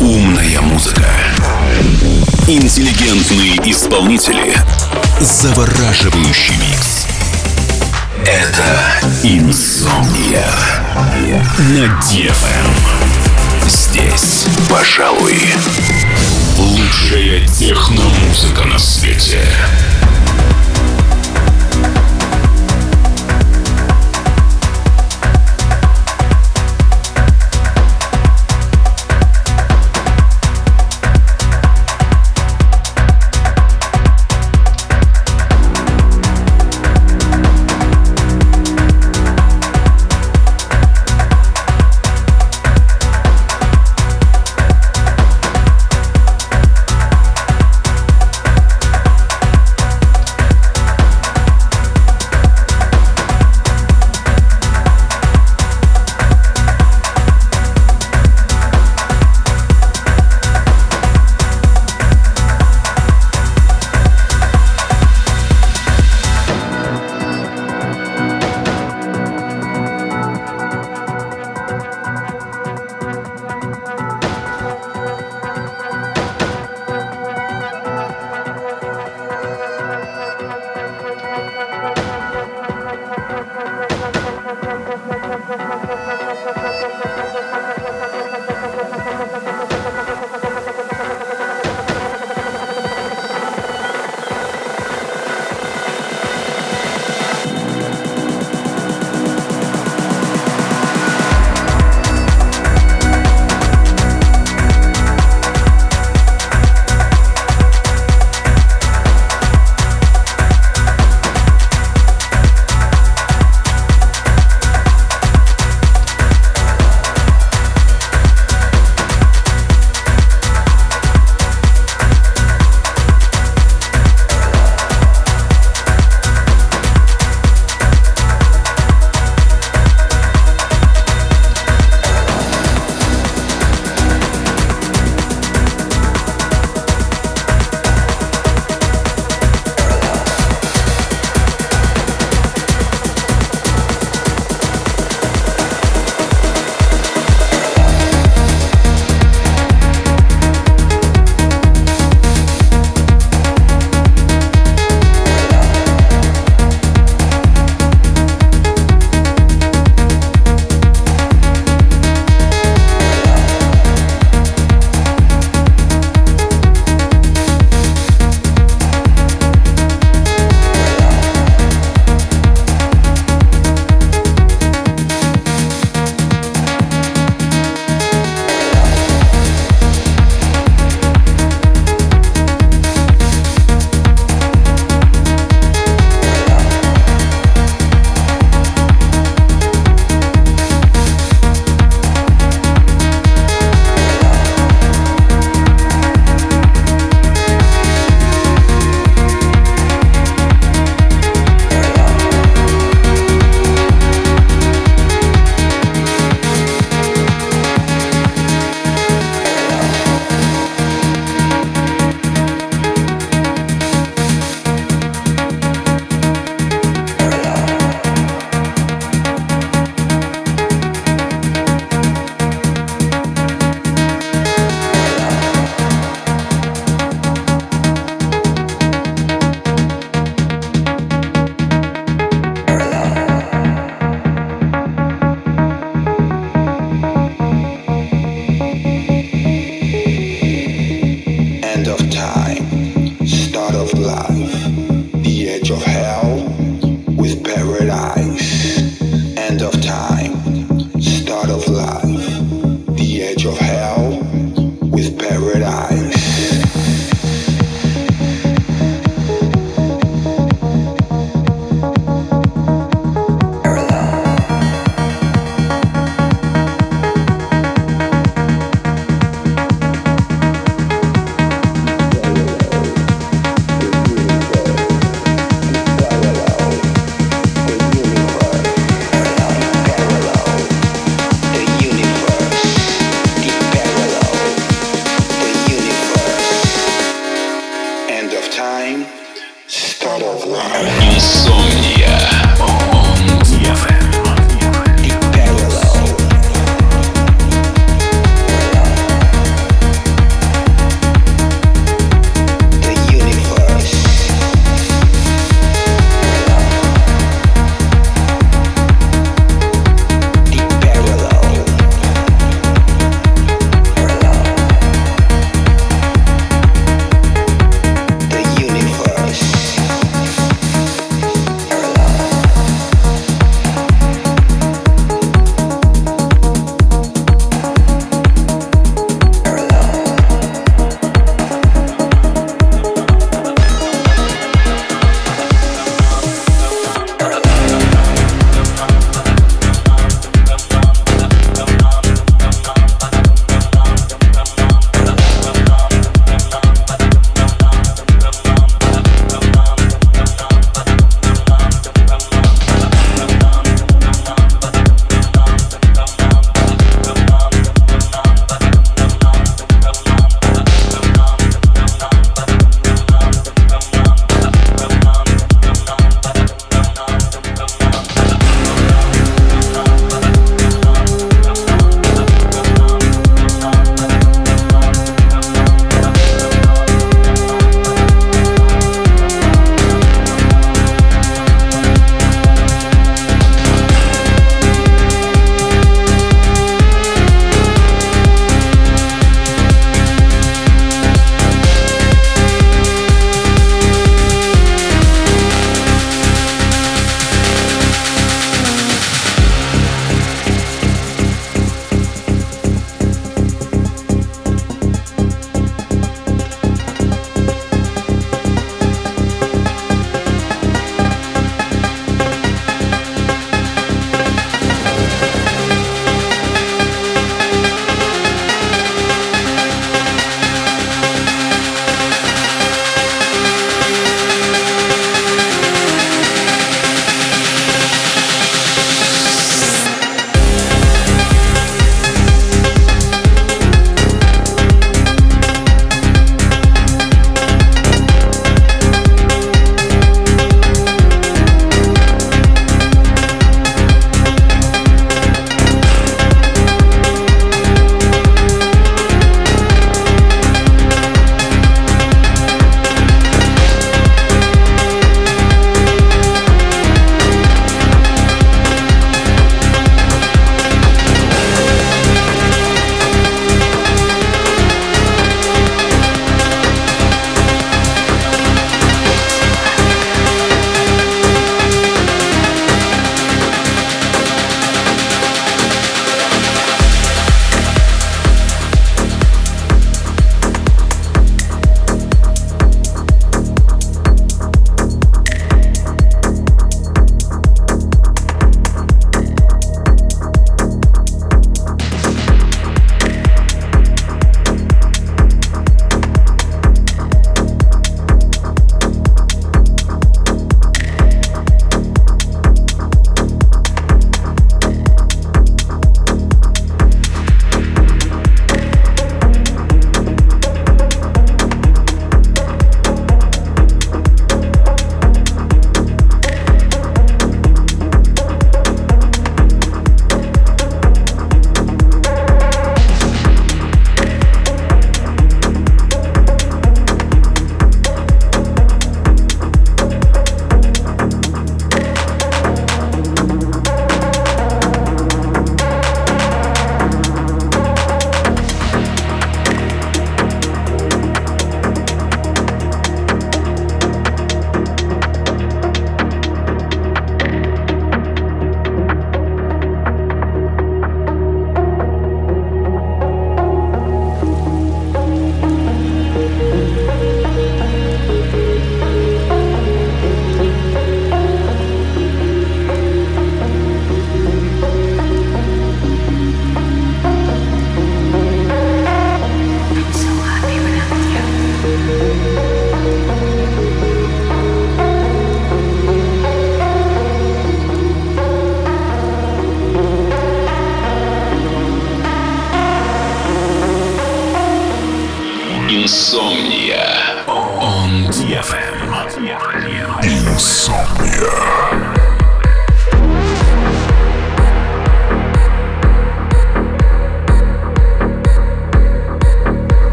Умная музыка. Интеллигентные исполнители. Завораживающий микс. Это «Инсомния» на DFM. Здесь, пожалуй, лучшая техномузыка на свете.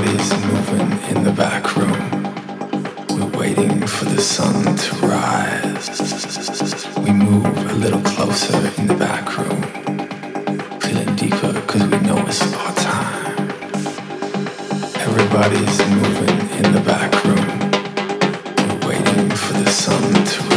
bodies moving in the back room. We're waiting for the sun to rise. We move a little closer in the back room. Feeling deeper because we know it's our time. Everybody's moving in the back room. We're waiting for the sun to rise.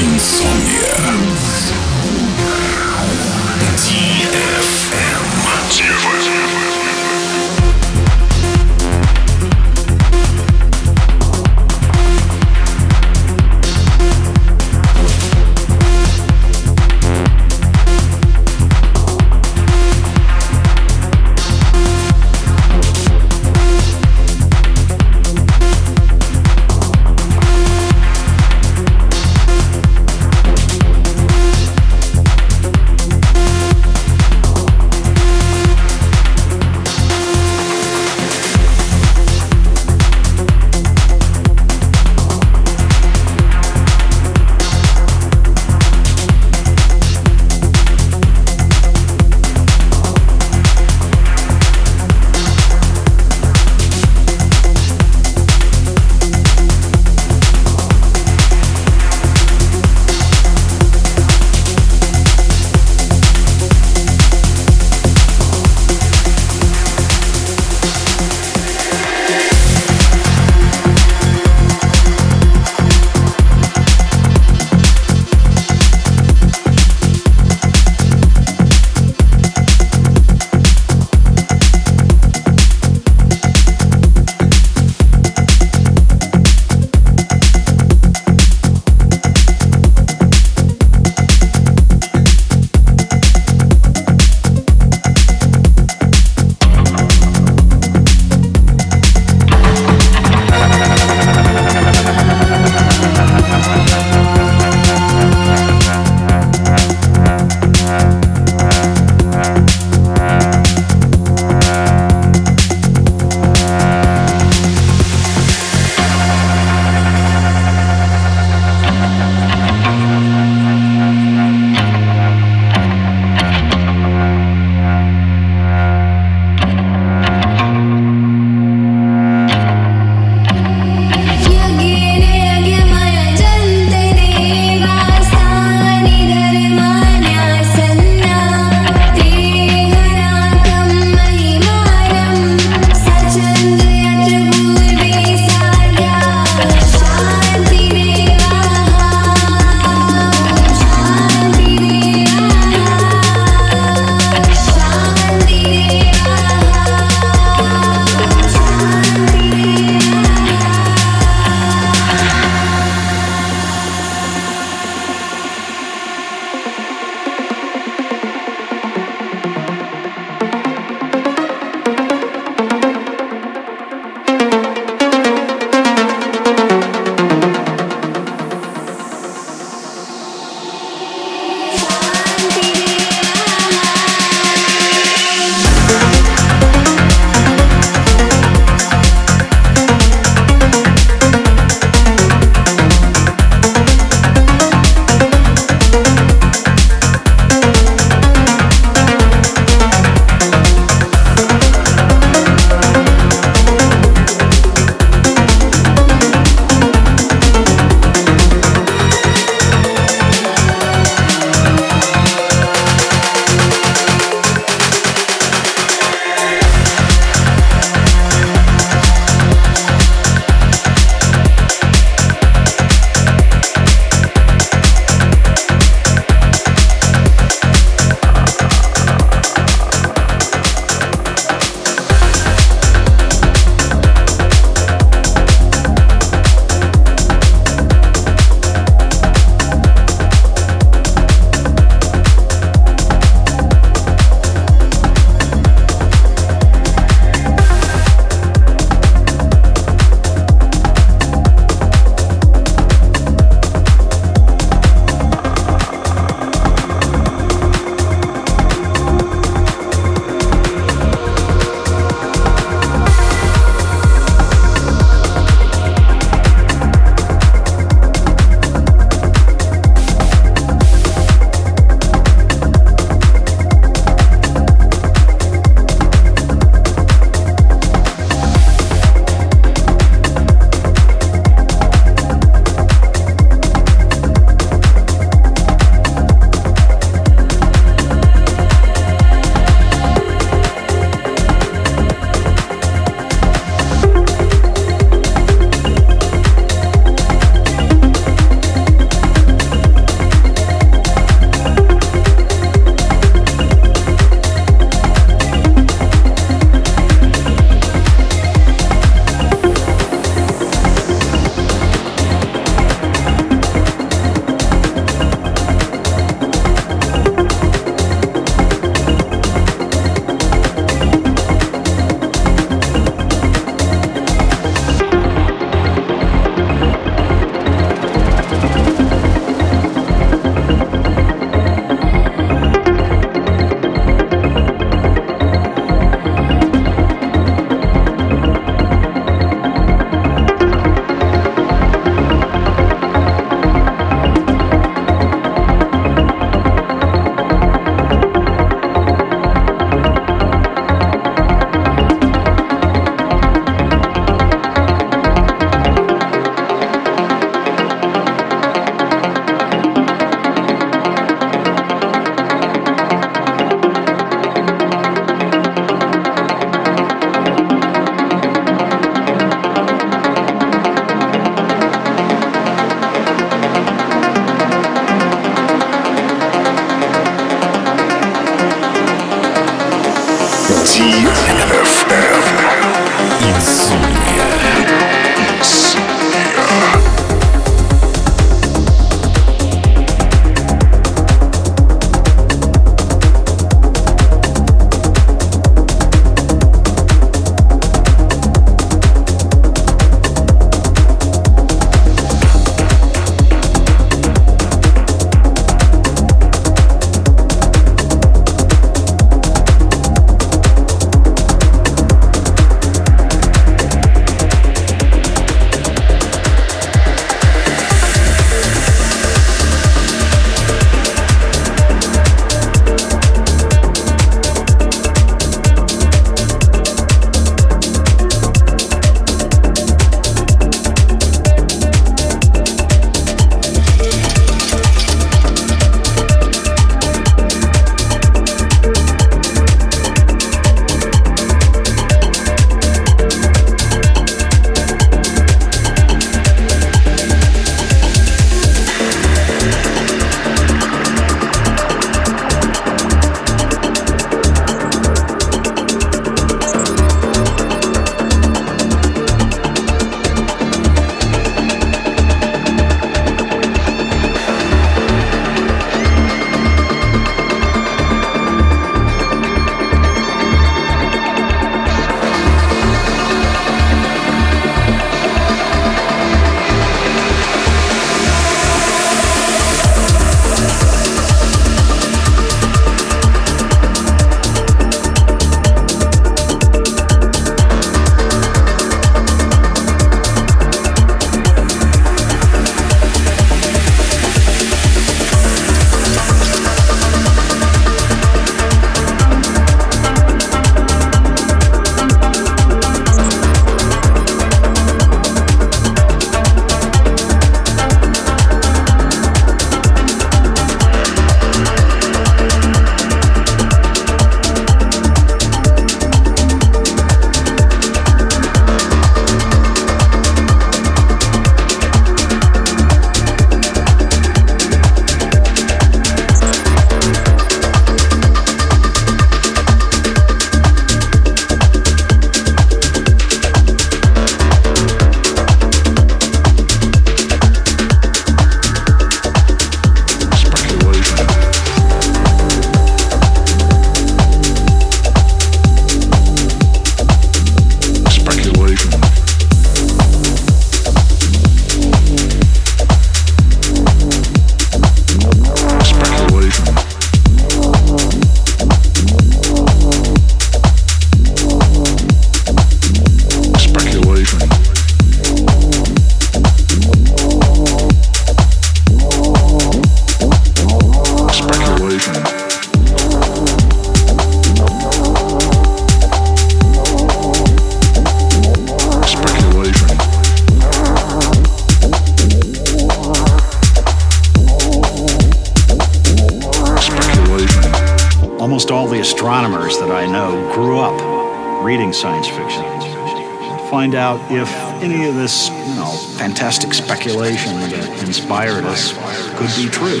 If any of this, you know, fantastic speculation that inspired us could be true.